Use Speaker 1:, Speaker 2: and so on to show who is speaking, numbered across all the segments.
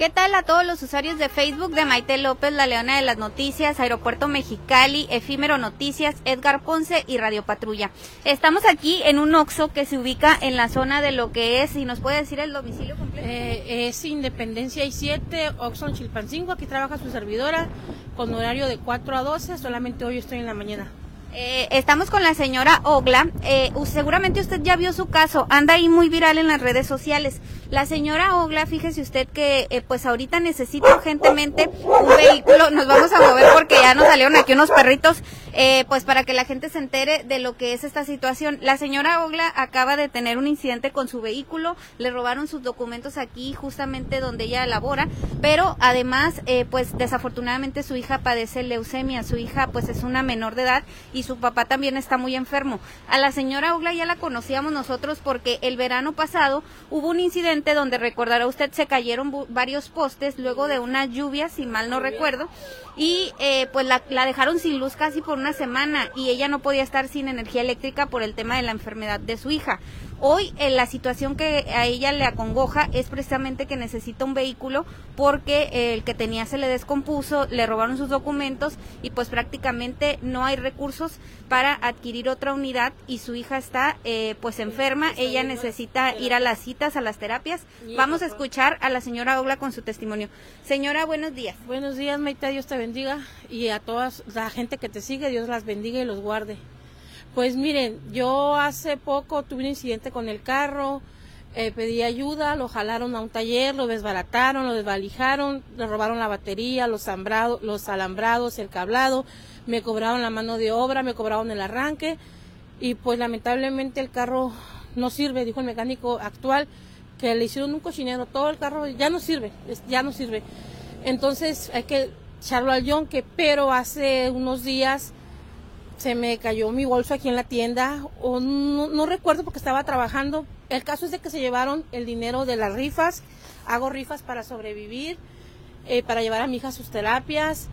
Speaker 1: ¿Qué tal a todos los usuarios de Facebook de Maite López, la Leona de las Noticias, Aeropuerto Mexicali, Efímero Noticias, Edgar Ponce y Radio Patrulla? Estamos aquí en un OXO que se ubica en la zona de lo que es, y nos puede decir el domicilio completo.
Speaker 2: Eh, es Independencia y 7, Oxxo en Chilpancingo, aquí trabaja su servidora con horario de 4 a 12, solamente hoy estoy en la mañana.
Speaker 1: Eh, estamos con la señora Ogla. Eh, seguramente usted ya vio su caso. Anda ahí muy viral en las redes sociales. La señora Ogla, fíjese usted que eh, pues ahorita necesita urgentemente un vehículo. Nos vamos a mover porque ya nos salieron aquí unos perritos. Eh, pues para que la gente se entere de lo que es esta situación. La señora Ogla acaba de tener un incidente con su vehículo. Le robaron sus documentos aquí justamente donde ella labora. Pero además, eh, pues desafortunadamente su hija padece leucemia. Su hija pues es una menor de edad y su papá también está muy enfermo. A la señora Ogla ya la conocíamos nosotros porque el verano pasado hubo un incidente donde recordará usted se cayeron varios postes luego de una lluvia, si mal no recuerdo, y eh, pues la, la, dejaron sin luz casi por una semana y ella no podía estar sin energía eléctrica por el tema de la enfermedad de su hija. Hoy eh, la situación que a ella le acongoja es precisamente que necesita un vehículo porque eh, el que tenía se le descompuso, le robaron sus documentos y pues prácticamente no hay recursos para adquirir otra unidad y su hija está eh, pues enferma, ella necesita ir a las citas, a las terapias. Vamos a escuchar a la señora Ogla con su testimonio. Señora, buenos días.
Speaker 2: Buenos días, Maite, Dios te bendiga y a toda la gente que te sigue, Dios las bendiga y los guarde. Pues miren, yo hace poco tuve un incidente con el carro, eh, pedí ayuda, lo jalaron a un taller, lo desbarataron, lo desvalijaron, le robaron la batería, los, alambrados, el cablado, me cobraron la mano de obra, me cobraron el arranque y pues lamentablemente el carro no sirve, dijo el mecánico actual, que le hicieron un cochinero, todo el carro ya no sirve, ya no sirve. Entonces hay que echarlo al yonque, pero hace unos días se me cayó mi bolso aquí en la tienda, o no, recuerdo porque estaba trabajando. El caso es de que se llevaron el dinero de las rifas, hago rifas para sobrevivir, eh, para llevar a mi hija a sus terapias.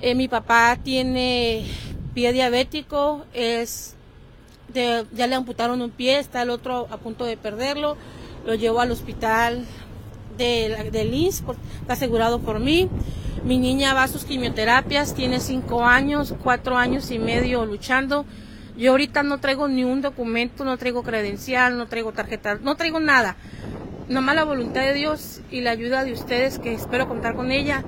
Speaker 2: Eh, mi papá tiene pie diabético, ya le amputaron un pie, está el otro a punto de perderlo, lo llevo al hospital de, de Lins, está asegurado por mí. Mi niña va a sus quimioterapias, tiene cinco años, cuatro años y medio luchando. Yo ahorita no traigo ni un documento, no traigo credencial, no traigo tarjeta, no traigo nada. Nomás la voluntad de Dios y la ayuda de ustedes, que espero contar con ella.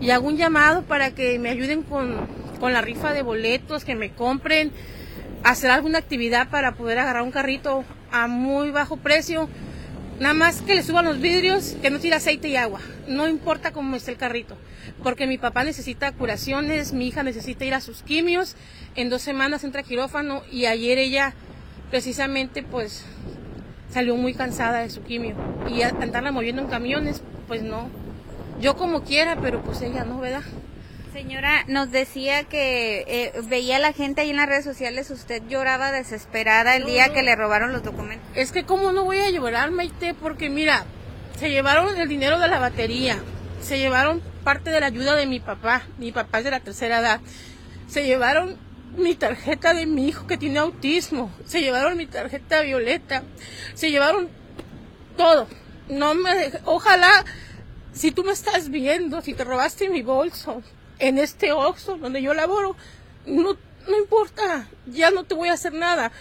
Speaker 2: Y hago un llamado para que me ayuden con, con la rifa de boletos, que me compren, hacer alguna actividad para poder agarrar un carrito a muy bajo precio Nada más que le suban los vidrios, que no tire aceite y agua. No importa cómo esté el carrito. Porque mi papá necesita curaciones, mi hija necesita ir a sus quimios. En dos semanas entra quirófano y ayer ella precisamente pues salió muy cansada de su quimio. Y andarla moviendo en camiones, pues no. Yo como quiera, pero pues ella no, ¿verdad?
Speaker 1: Señora, nos decía que eh, veía a la gente ahí en las redes sociales, usted lloraba desesperada el día que le robaron los documentos.
Speaker 2: Es que cómo no voy a llorar, Maite, porque mira, se llevaron el dinero de la batería, se llevaron parte de la ayuda de mi papá, mi papá es de la tercera edad, se llevaron mi tarjeta de mi hijo que tiene autismo, se llevaron mi tarjeta violeta, se llevaron todo. No me, ojalá, si tú me estás viendo, si te robaste mi bolso, en este Oxxo donde yo laboro, no, no importa, ya no te voy a hacer nada.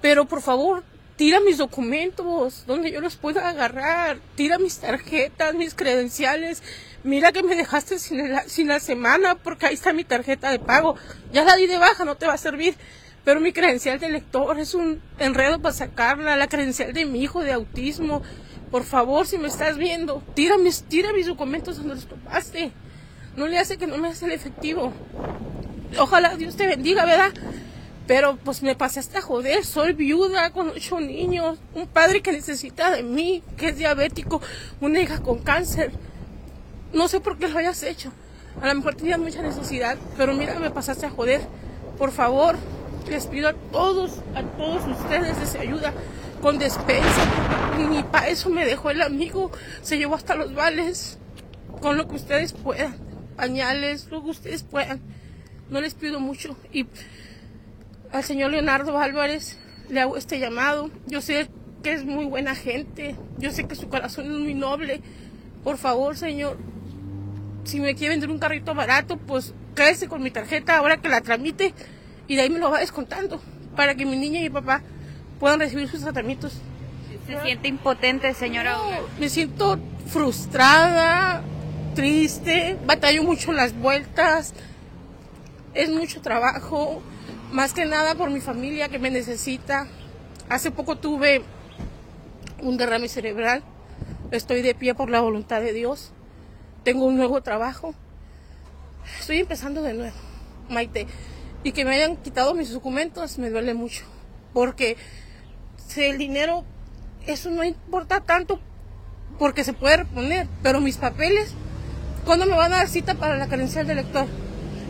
Speaker 2: Pero por favor, tira mis documentos donde yo los pueda agarrar, tira mis tarjetas, mis credenciales. Mira que me dejaste sin la, sin la semana porque ahí está mi tarjeta de pago. Ya la di de baja, no te va a servir. Pero mi credencial de lector es un enredo para sacarla, la credencial de mi hijo de autismo. Por favor, si me estás viendo, tira mis, tira mis documentos donde los topaste no le hace que no me hace el efectivo. Ojalá Dios te bendiga, ¿verdad? Pero pues me pasé hasta joder, soy viuda con ocho niños, un padre que necesita de mí, que es diabético, una hija con cáncer. No sé por qué lo hayas hecho. A lo mejor tenías mucha necesidad, pero mira, me pasaste a joder. Por favor, les pido a todos, a todos ustedes esa ayuda con despensa. Ni para eso me dejó el amigo, se llevó hasta los vales, con lo que ustedes puedan pañales, lo que ustedes puedan. No les pido mucho. Y al señor Leonardo Álvarez le hago este llamado. Yo sé que es muy buena gente, yo sé que su corazón es muy noble, Por favor, señor, si me quiere vender un carrito barato, pues quédese con mi tarjeta ahora que la tramite y de ahí me lo va descontando para que mi niña y mi papá puedan recibir sus tratamientos.
Speaker 1: ¿Se siente impotente, señora?
Speaker 2: me siento frustrada, triste, batallo mucho las vueltas, es mucho trabajo, más que nada por mi familia que me necesita. Hace poco tuve un derrame cerebral, estoy de pie por la voluntad de Dios, tengo un nuevo trabajo, estoy empezando de nuevo, Maite, y que me hayan quitado mis documentos me duele mucho, porque el dinero, eso no importa tanto porque se puede reponer, pero mis papeles, ¿cuándo me van a dar cita para la credencial del lector?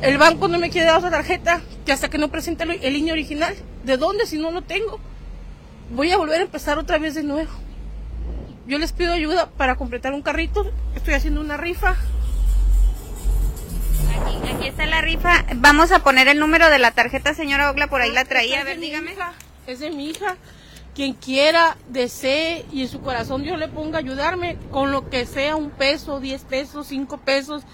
Speaker 2: El banco no me quiere dar otra tarjeta que hasta que no presente el línea original. ¿De dónde si no lo tengo? Voy a volver a empezar otra vez de nuevo. Yo les pido ayuda para completar un carrito. Estoy haciendo una rifa.
Speaker 1: Aquí, está la rifa. Vamos a poner el número de la tarjeta, señora Ogla, por ahí la traía. A ver, dígame.
Speaker 2: es de mi hija quien quiera, desee y en su corazón Dios le ponga a ayudarme con lo que sea, un peso, diez pesos, cinco pesos.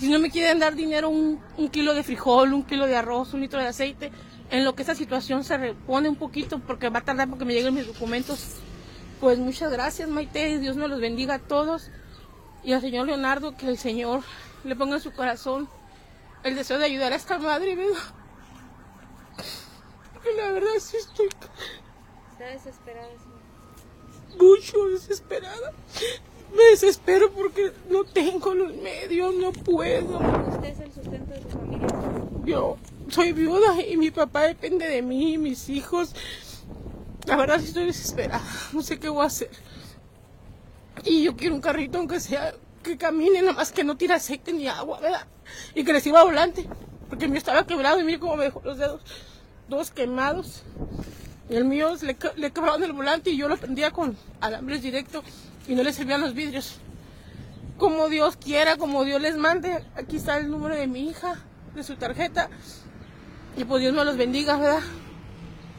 Speaker 2: Si no me quieren dar dinero, un, kilo de frijol, un kilo de arroz, un litro de aceite, en lo que esa situación se repone un poquito porque va a tardar porque me lleguen mis documentos. Pues muchas gracias, Maite, Dios me los bendiga a todos. Y al señor Leonardo, que el Señor le ponga en su corazón el deseo de ayudar a esta madre, ¿verdad? Porque la verdad sí estoy
Speaker 1: Está desesperada,
Speaker 2: Mucho desesperada. Me desespero porque no tengo los medios, no puedo.
Speaker 1: ¿Usted es el sustento de su familia?
Speaker 2: Yo soy viuda y mi papá depende de mí y mis hijos. La verdad sí estoy desesperada. No sé qué voy a hacer. Y yo quiero un carrito aunque sea que camine, nada más que no tire aceite ni agua, ¿verdad? Y que le sirva volante. Porque el mío estaba quebrado y mire cómo me dejó los dedos. Dos quemados. El mío le, le quebraron el volante y yo lo prendía con alambres directo y no le servían los vidrios. Como Dios quiera, como Dios les mande. Aquí está el número de mi hija, de su tarjeta. Y pues Dios me los bendiga, ¿verdad?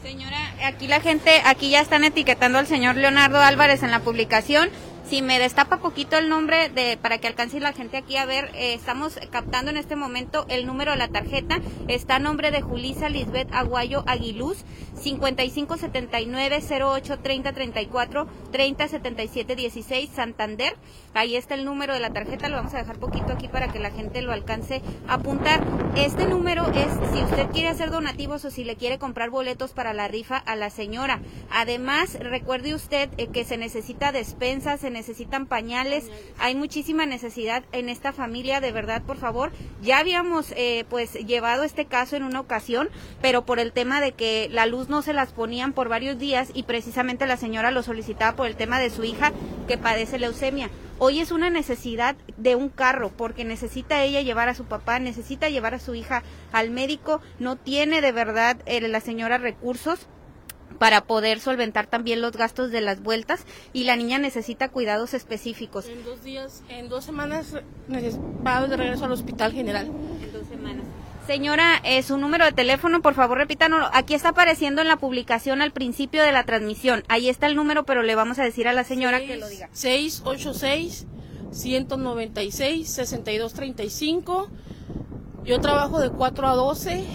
Speaker 1: Señora, aquí la gente, aquí ya están etiquetando al señor Leonardo Álvarez en la publicación si me destapa poquito el nombre de para que alcance la gente aquí a ver, eh, estamos captando en este momento el número de la tarjeta. Está a nombre de Julisa Lisbeth Aguayo Aguiluz, 5579 08 30 34 30 77 16 Santander. Ahí está el número de la tarjeta, lo vamos a dejar poquito aquí para que la gente lo alcance a apuntar. Este número es si usted quiere hacer donativos o si le quiere comprar boletos para la rifa a la señora. Además, recuerde usted eh, que se necesita despensa, se necesitan pañales, hay muchísima necesidad en esta familia, de verdad, por favor. Ya habíamos eh, pues llevado este caso en una ocasión, pero por el tema de que la luz no se las ponían por varios días y precisamente la señora lo solicitaba por el tema de su hija que padece leucemia. Hoy es una necesidad de un carro porque necesita ella llevar a su papá, necesita llevar a su hija al médico, no tiene de verdad eh, la señora recursos para poder solventar también los gastos de las vueltas y la niña necesita cuidados específicos.
Speaker 2: En dos días, en dos semanas va de regreso al hospital general.
Speaker 1: En dos semanas. Señora, eh, su número de teléfono, por favor, repítanos. Aquí está apareciendo en la publicación al principio de la transmisión. Ahí está el número, pero le vamos a decir a la señora que lo diga.
Speaker 2: 686 196 6235. Yo trabajo de 4 a 12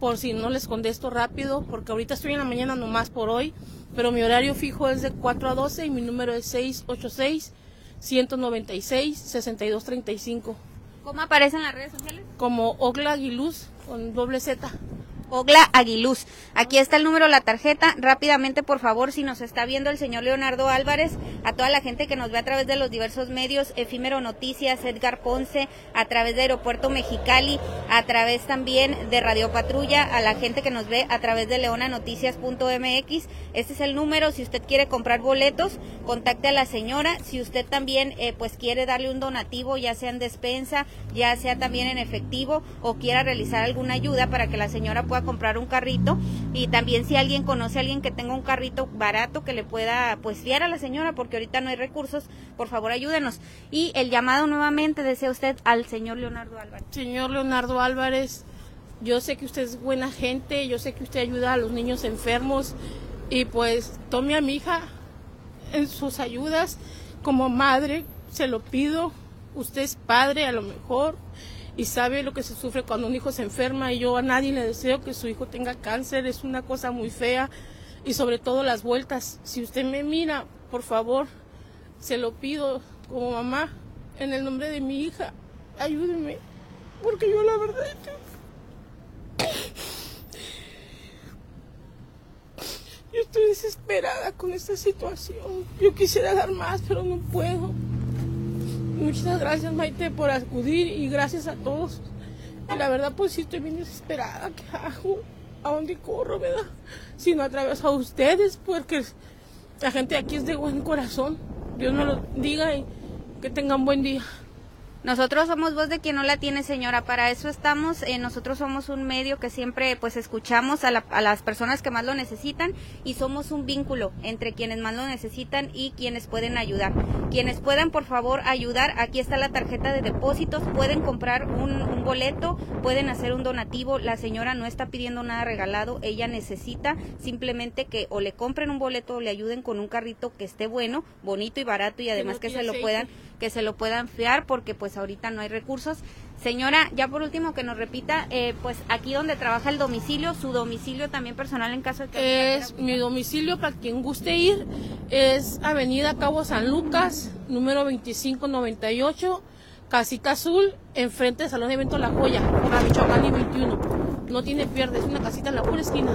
Speaker 2: por si no les contesto rápido, porque ahorita estoy en la mañana nomás por hoy, pero mi horario fijo es de 4 a 12 y mi número es 686 196 6235.
Speaker 1: ¿Cómo aparece en las redes sociales?
Speaker 2: Como Ogla Aguiluz con doble Z.
Speaker 1: Ogla Aguiluz. Aquí está el número, la tarjeta. Rápidamente, por favor, si nos está viendo el señor Leonardo Álvarez, a toda la gente que nos ve a través de los diversos medios, Efímero Noticias, Edgar Ponce, a través de Aeropuerto Mexicali, a través también de Radio Patrulla, a la gente que nos ve a través de leonanoticias.mx. Este es el número. Si usted quiere comprar boletos, contacte a la señora. Si usted también, eh, pues, quiere darle un donativo, ya sea en despensa, ya sea también en efectivo, o quiera realizar alguna ayuda para que la señora pueda comprar un carrito y también si alguien conoce a alguien que tenga un carrito barato que le pueda pues fiar a la señora porque ahorita no hay recursos, por favor ayúdenos. Y el llamado nuevamente desea usted al señor Leonardo Álvarez.
Speaker 2: Señor Leonardo Álvarez, yo sé que usted es buena gente, yo sé que usted ayuda a los niños enfermos y pues tome a mi hija en sus ayudas como madre, se lo pido. Usted es padre a lo mejor y sabe lo que se sufre cuando un hijo se enferma y yo a nadie le deseo que su hijo tenga cáncer, es una cosa muy fea y sobre todo las vueltas. Si usted me mira, por favor, se lo pido como mamá, en el nombre de mi hija, ayúdeme, porque yo la verdad... Yo estoy desesperada con esta situación. Yo quisiera dar más, pero no puedo. Muchas gracias, Maite, por acudir y gracias a todos. La verdad, pues sí, estoy bien desesperada. ¿Qué hago? ¿A dónde corro, verdad? Si no a través a ustedes, porque la gente aquí es de buen corazón. Dios me lo diga y que tengan buen día.
Speaker 1: Nosotros somos voz de quien no la tiene, señora. Para eso estamos. Eh, nosotros somos un medio que siempre, pues, escuchamos a, a, las personas que más lo necesitan y somos un vínculo entre quienes más lo necesitan y quienes pueden ayudar. Quienes puedan, por favor, ayudar. Aquí está la tarjeta de depósitos. Pueden comprar un, un boleto, pueden hacer un donativo. La señora no está pidiendo nada regalado. Ella necesita simplemente que o le compren un boleto o le ayuden con un carrito que esté bueno, bonito y barato y además que, no que se lo puedan que se lo puedan fiar porque pues ahorita no hay recursos. Señora, ya por último que nos repita, eh, pues aquí donde trabaja el domicilio, su domicilio también personal en caso de
Speaker 2: que... Es mi domicilio para quien guste ir, es Avenida Cabo San Lucas, número 2598, Casita Azul, enfrente del Salón de Evento La Joya, por la Michoacán y 21. No tiene pierde, es una casita en la pura esquina.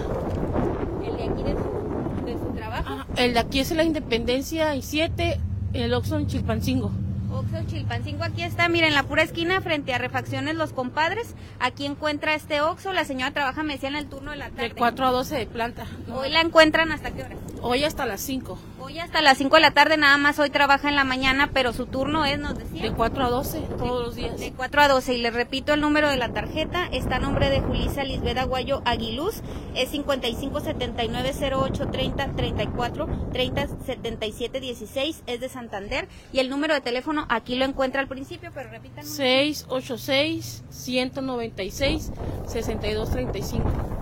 Speaker 1: ¿El de aquí de su, de su trabajo?
Speaker 2: el de aquí es la Independencia y 7, el Oxon Chilpancingo.
Speaker 1: Oxo Chilpancingo, aquí está, miren, en la pura esquina frente a Refacciones Los Compadres, aquí encuentra este Oxo, la señora trabaja, me decía, en el turno de la tarde.
Speaker 2: De 4 a 12 de planta.
Speaker 1: Hoy la encuentran hasta qué hora?
Speaker 2: Hoy hasta las 5.
Speaker 1: Hoy hasta las 5 de la tarde, nada más hoy trabaja en la mañana, pero su turno es, nos decía.
Speaker 2: De 4 a 12, todos los días.
Speaker 1: De 4 a 12, y les repito el número de la tarjeta, está a nombre de Julisa Lisbeth Aguayo Aguiluz, es 55 79 08 30 34 30 77 16, es de Santander, y el número de teléfono aquí lo encuentra al principio, pero repitan.
Speaker 2: 686 196 6235.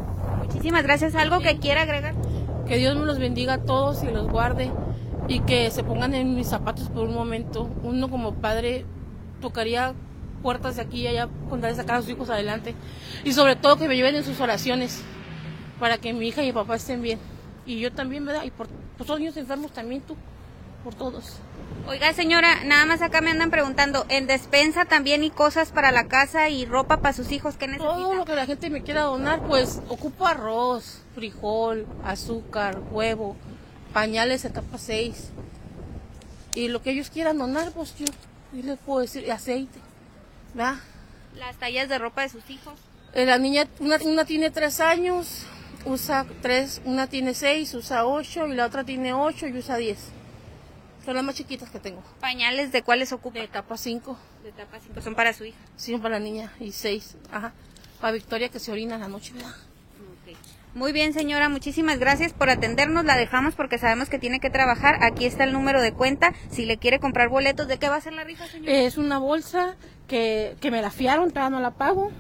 Speaker 1: Muchísimas gracias. ¿Algo que quiera agregar?
Speaker 2: Que Dios me los bendiga a todos y los guarde y que se pongan en mis zapatos por un momento. Uno como padre tocaría puertas de aquí y allá con sacar a sus hijos adelante. Y sobre todo que me lleven en sus oraciones para que mi hija y mi papá estén bien. Y yo también, ¿verdad? Y por, por todos los niños enfermos también tú, por todos.
Speaker 1: Oiga, señora, nada más acá me andan preguntando, ¿en despensa también y cosas para la casa y ropa para sus hijos? ¿Qué necesitan?
Speaker 2: Todo lo que la gente me quiera donar, pues ocupo arroz, frijol, azúcar, huevo, pañales etapa 6. Y lo que ellos quieran donar, pues yo, yo les puedo decir, aceite, ¿verdad?
Speaker 1: Las tallas de ropa de sus hijos.
Speaker 2: Eh, la niña, una, una tiene tres años, usa tres, una tiene seis, usa ocho, y la otra tiene ocho y usa diez. Son las más chiquitas que tengo.
Speaker 1: ¿Pañales de cuáles ocupa?
Speaker 2: De etapa 5.
Speaker 1: De etapa 5. Son para su hija.
Speaker 2: Sí, son para la niña. Y 6. Ajá. Para Victoria que se orina en la noche.
Speaker 1: Okay. Muy bien, señora. Muchísimas gracias por atendernos. La dejamos porque sabemos que tiene que trabajar. Aquí está el número de cuenta. Si le quiere comprar boletos, ¿de qué va a ser la rifa, señora?
Speaker 2: Es una bolsa que, que me la fiaron, todavía no la pago.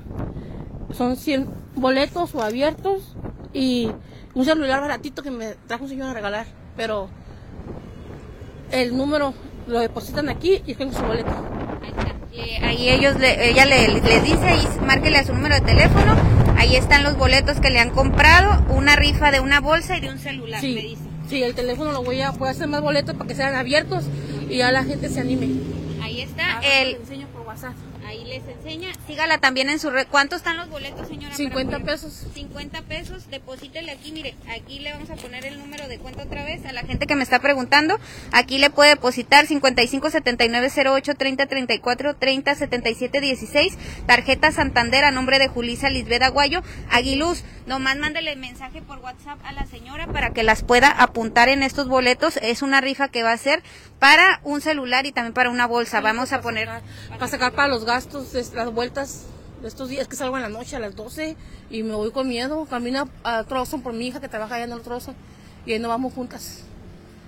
Speaker 2: Son 100 boletos o abiertos. Y un celular baratito que me trajo un señor a regalar. Pero el número lo depositan aquí y tengo su boleto.
Speaker 1: Ahí, está. Ahí ellos, le, ella le, les dice, ahí márquele a su número de teléfono, ahí están los boletos que le han comprado, una rifa de una bolsa y de un celular,
Speaker 2: sí,
Speaker 1: me dice.
Speaker 2: Sí, el teléfono lo voy a, voy a hacer más boletos para que sean abiertos y ya la gente se anime.
Speaker 1: Ahí está,
Speaker 2: Ahora
Speaker 1: el...
Speaker 2: enseño por WhatsApp.
Speaker 1: Ahí les enseña. Sígala también en su red. ¿Cuánto están los boletos, señora?
Speaker 2: 50 pesos.
Speaker 1: 50 pesos. Deposítele aquí. Mire, aquí le vamos a poner el número de cuenta otra vez a la gente que me está preguntando. Aquí le puede depositar 55 79 08 30 34 30 77 16. Tarjeta Santander a nombre de Julisa Lisbeth Aguayo. Aguiluz, nomás mándele mensaje por WhatsApp a la señora para que las pueda apuntar en estos boletos. Es una rifa que va a ser para un celular y también para una bolsa. Vamos a poner.
Speaker 2: Para sacar para los gastos, de las vueltas de estos días que salgo en la noche a las 12 y me voy con miedo. Camino a Trozo por mi hija que trabaja allá en el Trozo y ahí nos vamos juntas.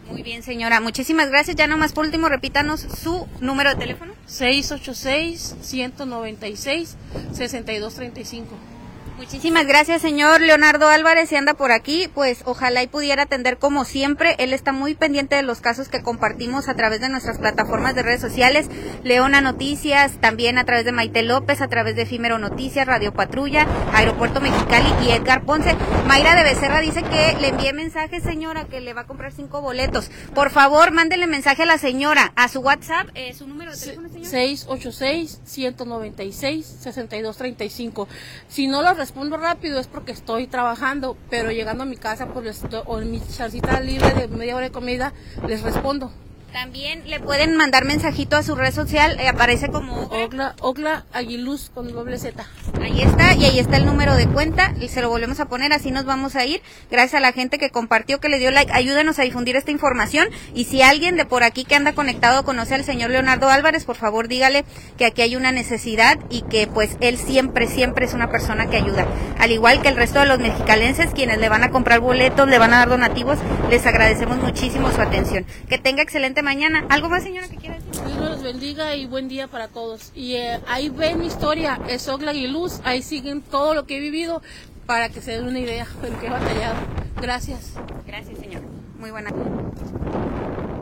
Speaker 1: Muy bien, señora. Muchísimas gracias. Ya nomás por último, repítanos su número de teléfono.
Speaker 2: 686-196-6235.
Speaker 1: Muchísimas gracias, señor Leonardo Álvarez. Si anda por aquí, pues ojalá y pudiera atender como siempre. Él está muy pendiente de los casos que compartimos a través de nuestras plataformas de redes sociales. Leona Noticias, también a través de Maite López, a través de Efímero Noticias, Radio Patrulla, Aeropuerto Mexicali y Edgar Ponce. Mayra de Becerra dice que le envíe mensaje, señora, que le va a comprar cinco boletos. Por favor, mándele mensaje a la señora, a su WhatsApp, eh, su número de teléfono.
Speaker 2: 686-196-6235. Si no lo respondo rápido es porque estoy trabajando, pero llegando a mi casa por o en mi chancita libre de media hora de comida, les respondo.
Speaker 1: También le pueden mandar mensajito a su red social, eh, aparece como
Speaker 2: Ogla, Ogla Aguiluz con doble Z.
Speaker 1: Ahí está, y ahí está el número de cuenta, y se lo volvemos a poner, así nos vamos a ir. Gracias a la gente que compartió, que le dio like, ayúdenos a difundir esta información. Y si alguien de por aquí que anda conectado conoce al señor Leonardo Álvarez, por favor dígale que aquí hay una necesidad y que pues él siempre, siempre es una persona que ayuda. Al igual que el resto de los mexicalenses, quienes le van a comprar boletos, le van a dar donativos, les agradecemos muchísimo su atención. Que tenga excelente mañana. ¿Algo más, señora, que quiera decir?
Speaker 2: Dios los bendiga y buen día para todos. Y eh, ahí ven mi historia, es Ogla y Luz, ahí siguen todo lo que he vivido para que se den una idea de lo que he batallado. Gracias.
Speaker 1: Gracias, señor. Muy buena.